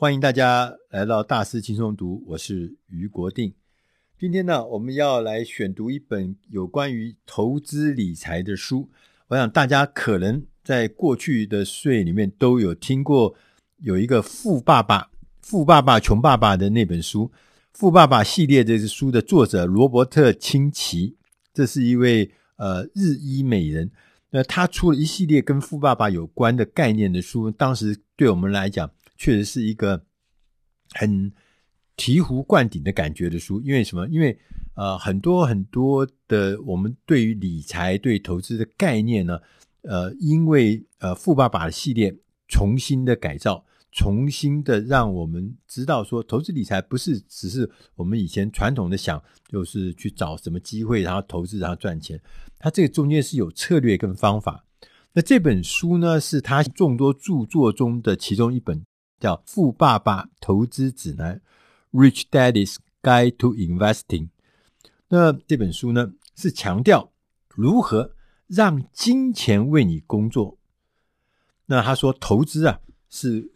欢迎大家来到大师轻松读，我是于国定。今天呢，我们要来选读一本有关于投资理财的书。我想大家可能在过去的岁里面都有听过有一个《富爸爸》《富爸爸穷爸爸》的那本书，《富爸爸》系列这个书的作者罗伯特清崎，这是一位呃日裔美人。那他出了一系列跟富爸爸有关的概念的书，当时对我们来讲。确实是一个很醍醐灌顶的感觉的书，因为什么？因为呃，很多很多的我们对于理财、对投资的概念呢，呃，因为呃富爸爸的系列重新的改造，重新的让我们知道说，投资理财不是只是我们以前传统的想，就是去找什么机会，然后投资，然后赚钱。它这个中间是有策略跟方法。那这本书呢，是他众多著作中的其中一本。叫《富爸爸投资指南》（Rich Daddy's Guide to Investing）。那这本书呢，是强调如何让金钱为你工作。那他说，投资啊，是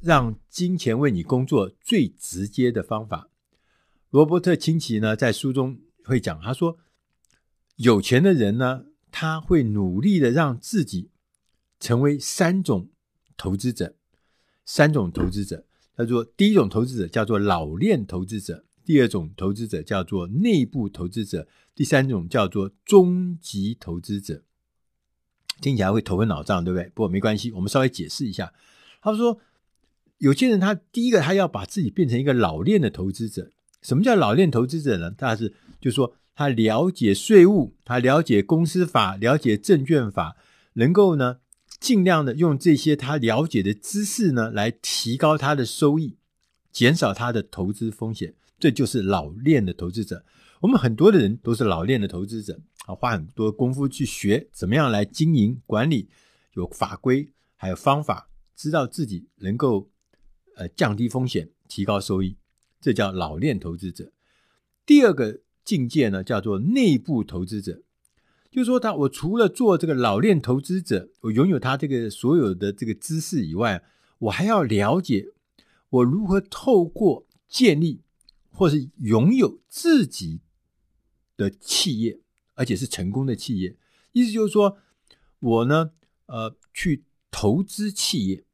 让金钱为你工作最直接的方法。罗伯特清崎呢，在书中会讲，他说，有钱的人呢，他会努力的让自己成为三种投资者。三种投资者，叫做第一种投资者叫做老练投资者，第二种投资者叫做内部投资者，第三种叫做终极投资者。听起来会头昏脑胀，对不对？不过没关系，我们稍微解释一下。他说，有些人他第一个他要把自己变成一个老练的投资者。什么叫老练投资者呢？他是就是说他了解税务，他了解公司法，了解证券法，能够呢。尽量的用这些他了解的知识呢，来提高他的收益，减少他的投资风险。这就是老练的投资者。我们很多的人都是老练的投资者，啊，花很多功夫去学怎么样来经营管理，有法规，还有方法，知道自己能够呃降低风险，提高收益。这叫老练投资者。第二个境界呢，叫做内部投资者。就是说他，我除了做这个老练投资者，我拥有他这个所有的这个知识以外，我还要了解我如何透过建立或是拥有自己的企业，而且是成功的企业。意思就是说，我呢，呃，去投资企业，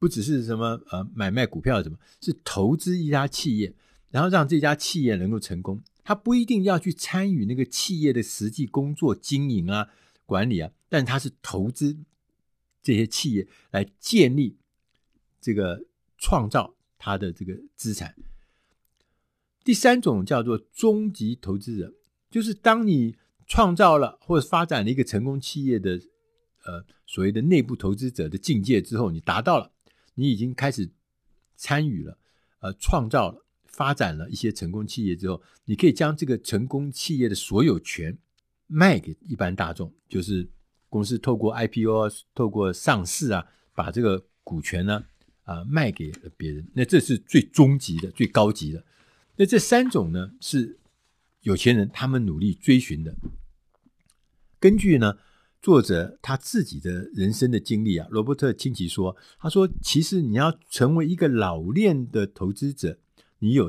不只是什么呃买卖股票什么，是投资一家企业，然后让这家企业能够成功。他不一定要去参与那个企业的实际工作、经营啊、管理啊，但他是投资这些企业来建立这个创造他的这个资产。第三种叫做终极投资人，就是当你创造了或者发展了一个成功企业的呃所谓的内部投资者的境界之后，你达到了，你已经开始参与了，呃，创造了。发展了一些成功企业之后，你可以将这个成功企业的所有权卖给一般大众，就是公司透过 IPO、透过上市啊，把这个股权呢啊卖给了别人。那这是最终极的、最高级的。那这三种呢，是有钱人他们努力追寻的。根据呢作者他自己的人生的经历啊，罗伯特清崎说，他说，其实你要成为一个老练的投资者。你有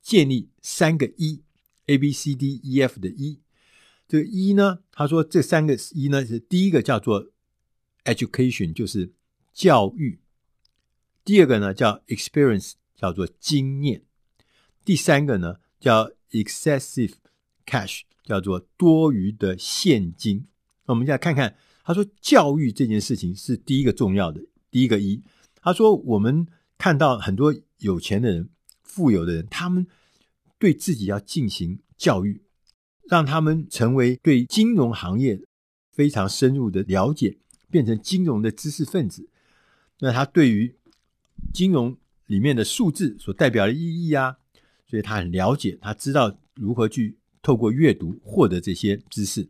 建立三个 E，A B C D E F 的 E，这个 E 呢，他说这三个 E 呢是第一个叫做 education，就是教育；第二个呢叫 experience，叫做经验；第三个呢叫 excessive cash，叫做多余的现金。那我们再看看，他说教育这件事情是第一个重要的，第一个 E。他说我们看到很多有钱的人。富有的人，他们对自己要进行教育，让他们成为对金融行业非常深入的了解，变成金融的知识分子。那他对于金融里面的数字所代表的意义啊，所以他很了解，他知道如何去透过阅读获得这些知识。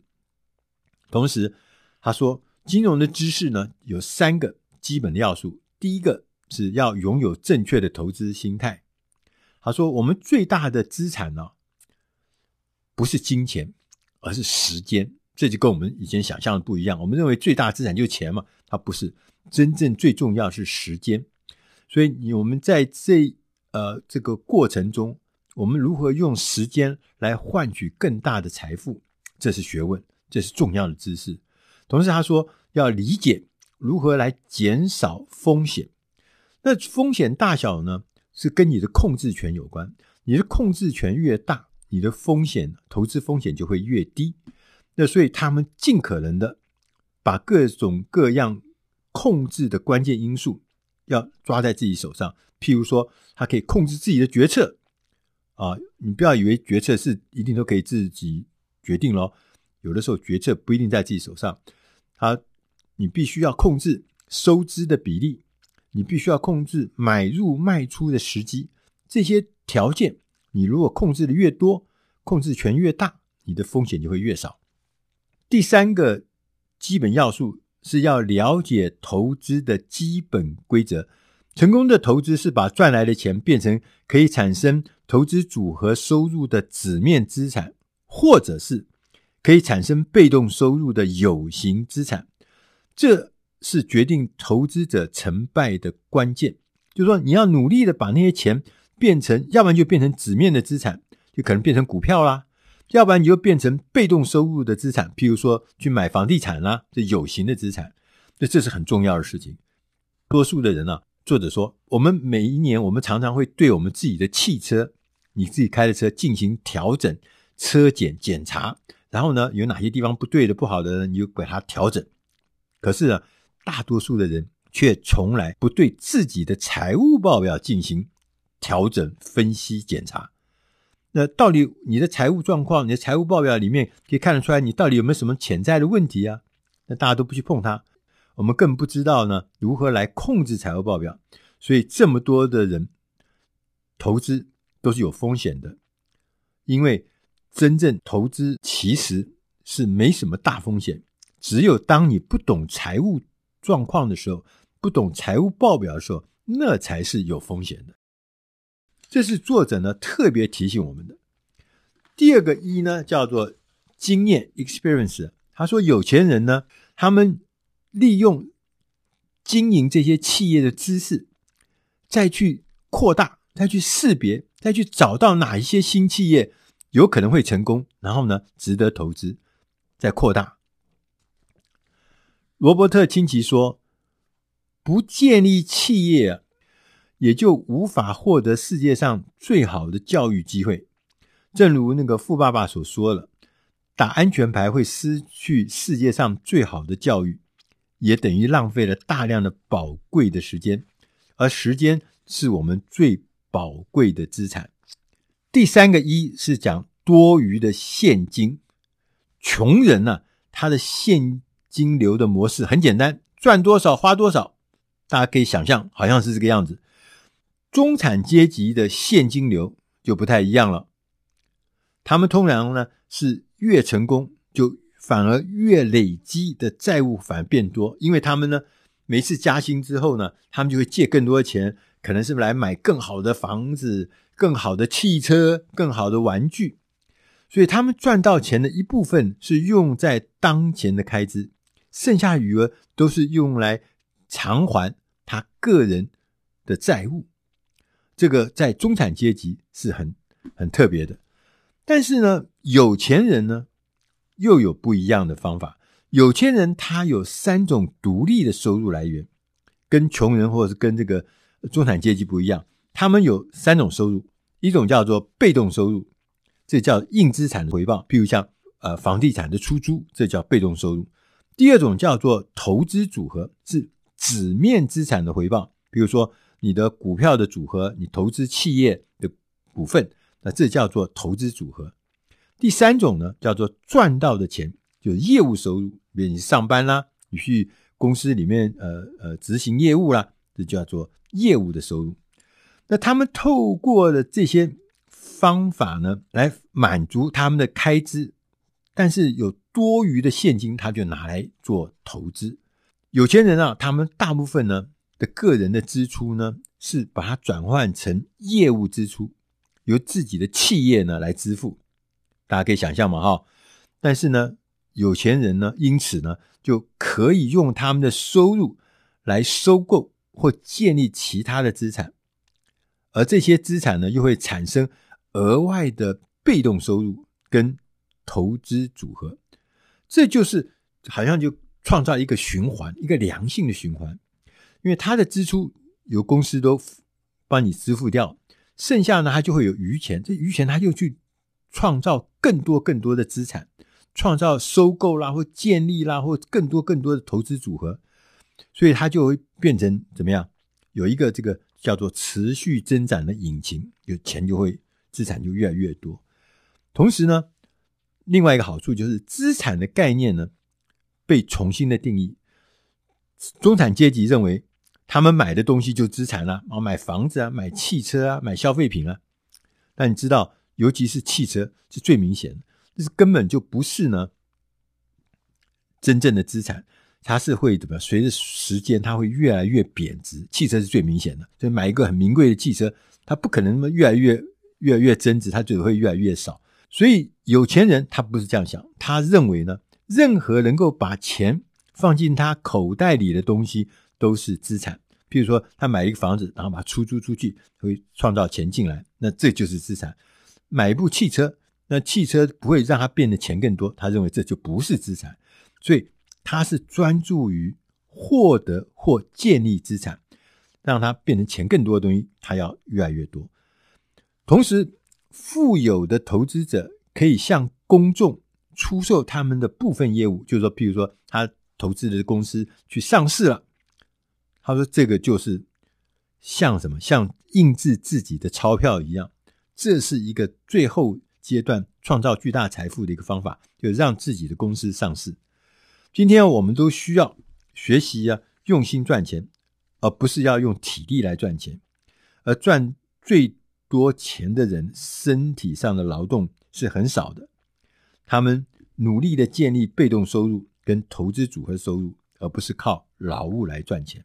同时，他说金融的知识呢，有三个基本的要素，第一个是要拥有正确的投资心态。他说：“我们最大的资产呢，不是金钱，而是时间。这就跟我们以前想象的不一样。我们认为最大资产就是钱嘛，它不是。真正最重要是时间。所以你我们在这呃这个过程中，我们如何用时间来换取更大的财富，这是学问，这是重要的知识。同时，他说要理解如何来减少风险。那风险大小呢，是跟你的控制权有关。你的控制权越大，你的风险投资风险就会越低。那所以他们尽可能的把各种各样控制的关键因素要抓在自己手上。譬如说，他可以控制自己的决策啊，你不要以为决策是一定都可以自己决定咯。有的时候决策不一定在自己手上。他，你必须要控制收支的比例，你必须要控制买入卖出的时机。这些条件，你如果控制的越多，控制权越大，你的风险就会越少。第三个基本要素是要了解投资的基本规则。成功的投资是把赚来的钱变成可以产生投资组合收入的纸面资产，或者是可以产生被动收入的有形资产。这是决定投资者成败的关键。就是说，你要努力的把那些钱变成，要不然就变成纸面的资产，就可能变成股票啦。要不然你就变成被动收入的资产，譬如说去买房地产啦，这有形的资产，那这是很重要的事情。多数的人呢、啊，作者说，我们每一年我们常常会对我们自己的汽车，你自己开的车进行调整、车检检查，然后呢，有哪些地方不对的、不好的呢，你就给它调整。可是呢，大多数的人却从来不对自己的财务报表进行调整、分析、检查。那到底你的财务状况，你的财务报表里面可以看得出来，你到底有没有什么潜在的问题啊？那大家都不去碰它，我们更不知道呢如何来控制财务报表。所以这么多的人投资都是有风险的，因为真正投资其实是没什么大风险，只有当你不懂财务状况的时候，不懂财务报表的时候，那才是有风险的。这是作者呢特别提醒我们的。第二个一呢叫做经验 （experience）。他说，有钱人呢，他们利用经营这些企业的知识，再去扩大，再去识别，再去找到哪一些新企业有可能会成功，然后呢值得投资，再扩大。罗伯特清崎说：“不建立企业。”也就无法获得世界上最好的教育机会。正如那个富爸爸所说了，打安全牌会失去世界上最好的教育，也等于浪费了大量的宝贵的时间。而时间是我们最宝贵的资产。第三个一是讲多余的现金。穷人呢、他的现金流的模式很简单，赚多少花多少。大家可以想象，好像是这个样子。中产阶级的现金流就不太一样了，他们通常呢是越成功就反而越累积的债务反而变多，因为他们呢每次加薪之后呢，他们就会借更多的钱，可能是来买更好的房子、更好的汽车、更好的玩具，所以他们赚到钱的一部分是用在当前的开支，剩下余额都是用来偿还他个人的债务。这个在中产阶级是很很特别的，但是呢，有钱人呢又有不一样的方法。有钱人他有三种独立的收入来源，跟穷人或者是跟这个中产阶级不一样。他们有三种收入，一种叫做被动收入，这叫硬资产的回报，譬如像呃房地产的出租，这叫被动收入。第二种叫做投资组合，是纸面资产的回报，比如说。你的股票的组合，你投资企业的股份，那这叫做投资组合。第三种呢，叫做赚到的钱，就是业务收入，比如你上班啦，你去公司里面呃呃执行业务啦，这叫做业务的收入。那他们透过了这些方法呢，来满足他们的开支，但是有多余的现金，他就拿来做投资。有钱人啊，他们大部分呢。的个人的支出呢，是把它转换成业务支出，由自己的企业呢来支付。大家可以想象嘛，哈。但是呢，有钱人呢，因此呢，就可以用他们的收入来收购或建立其他的资产，而这些资产呢，又会产生额外的被动收入跟投资组合，这就是好像就创造一个循环，一个良性的循环，因为他的支出由公司都帮你支付掉，剩下呢，他就会有余钱，这余钱他就去创造更多更多的资产，创造收购啦或建立啦或更多更多的投资组合。所以它就会变成怎么样？有一个这个叫做持续增长的引擎，有钱就会资产就越来越多。同时呢，另外一个好处就是资产的概念呢被重新的定义。中产阶级认为他们买的东西就资产了，啊，买房子啊，买汽车啊，买消费品啊。但你知道，尤其是汽车是最明显的，这是根本就不是呢真正的资产。它是会怎么？随着时间，它会越来越贬值。汽车是最明显的，所以买一个很名贵的汽车，它不可能那么越来越越来越增值，它只会越来越少。所以有钱人他不是这样想，他认为呢，任何能够把钱放进他口袋里的东西都是资产。譬如说，他买一个房子，然后把它出租出去，会创造钱进来，那这就是资产。买一部汽车，那汽车不会让他变得钱更多，他认为这就不是资产。所以。他是专注于获得或建立资产，让它变成钱更多的东西，他要越来越多。同时，富有的投资者可以向公众出售他们的部分业务，就是说，譬如说，他投资的公司去上市了，他说这个就是像什么？像印制自己的钞票一样，这是一个最后阶段创造巨大财富的一个方法，就是让自己的公司上市。今天我们都需要学习啊，用心赚钱，而不是要用体力来赚钱。而赚最多钱的人，身体上的劳动是很少的，他们努力的建立被动收入跟投资组合收入，而不是靠劳务来赚钱。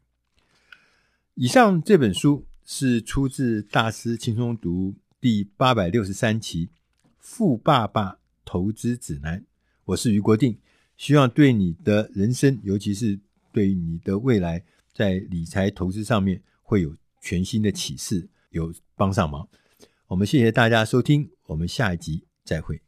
以上这本书是出自《大师轻松读》第八百六十三期《富爸爸投资指南》，我是余国定。希望对你的人生，尤其是对你的未来，在理财投资上面会有全新的启示，有帮上忙。我们谢谢大家收听，我们下一集再会。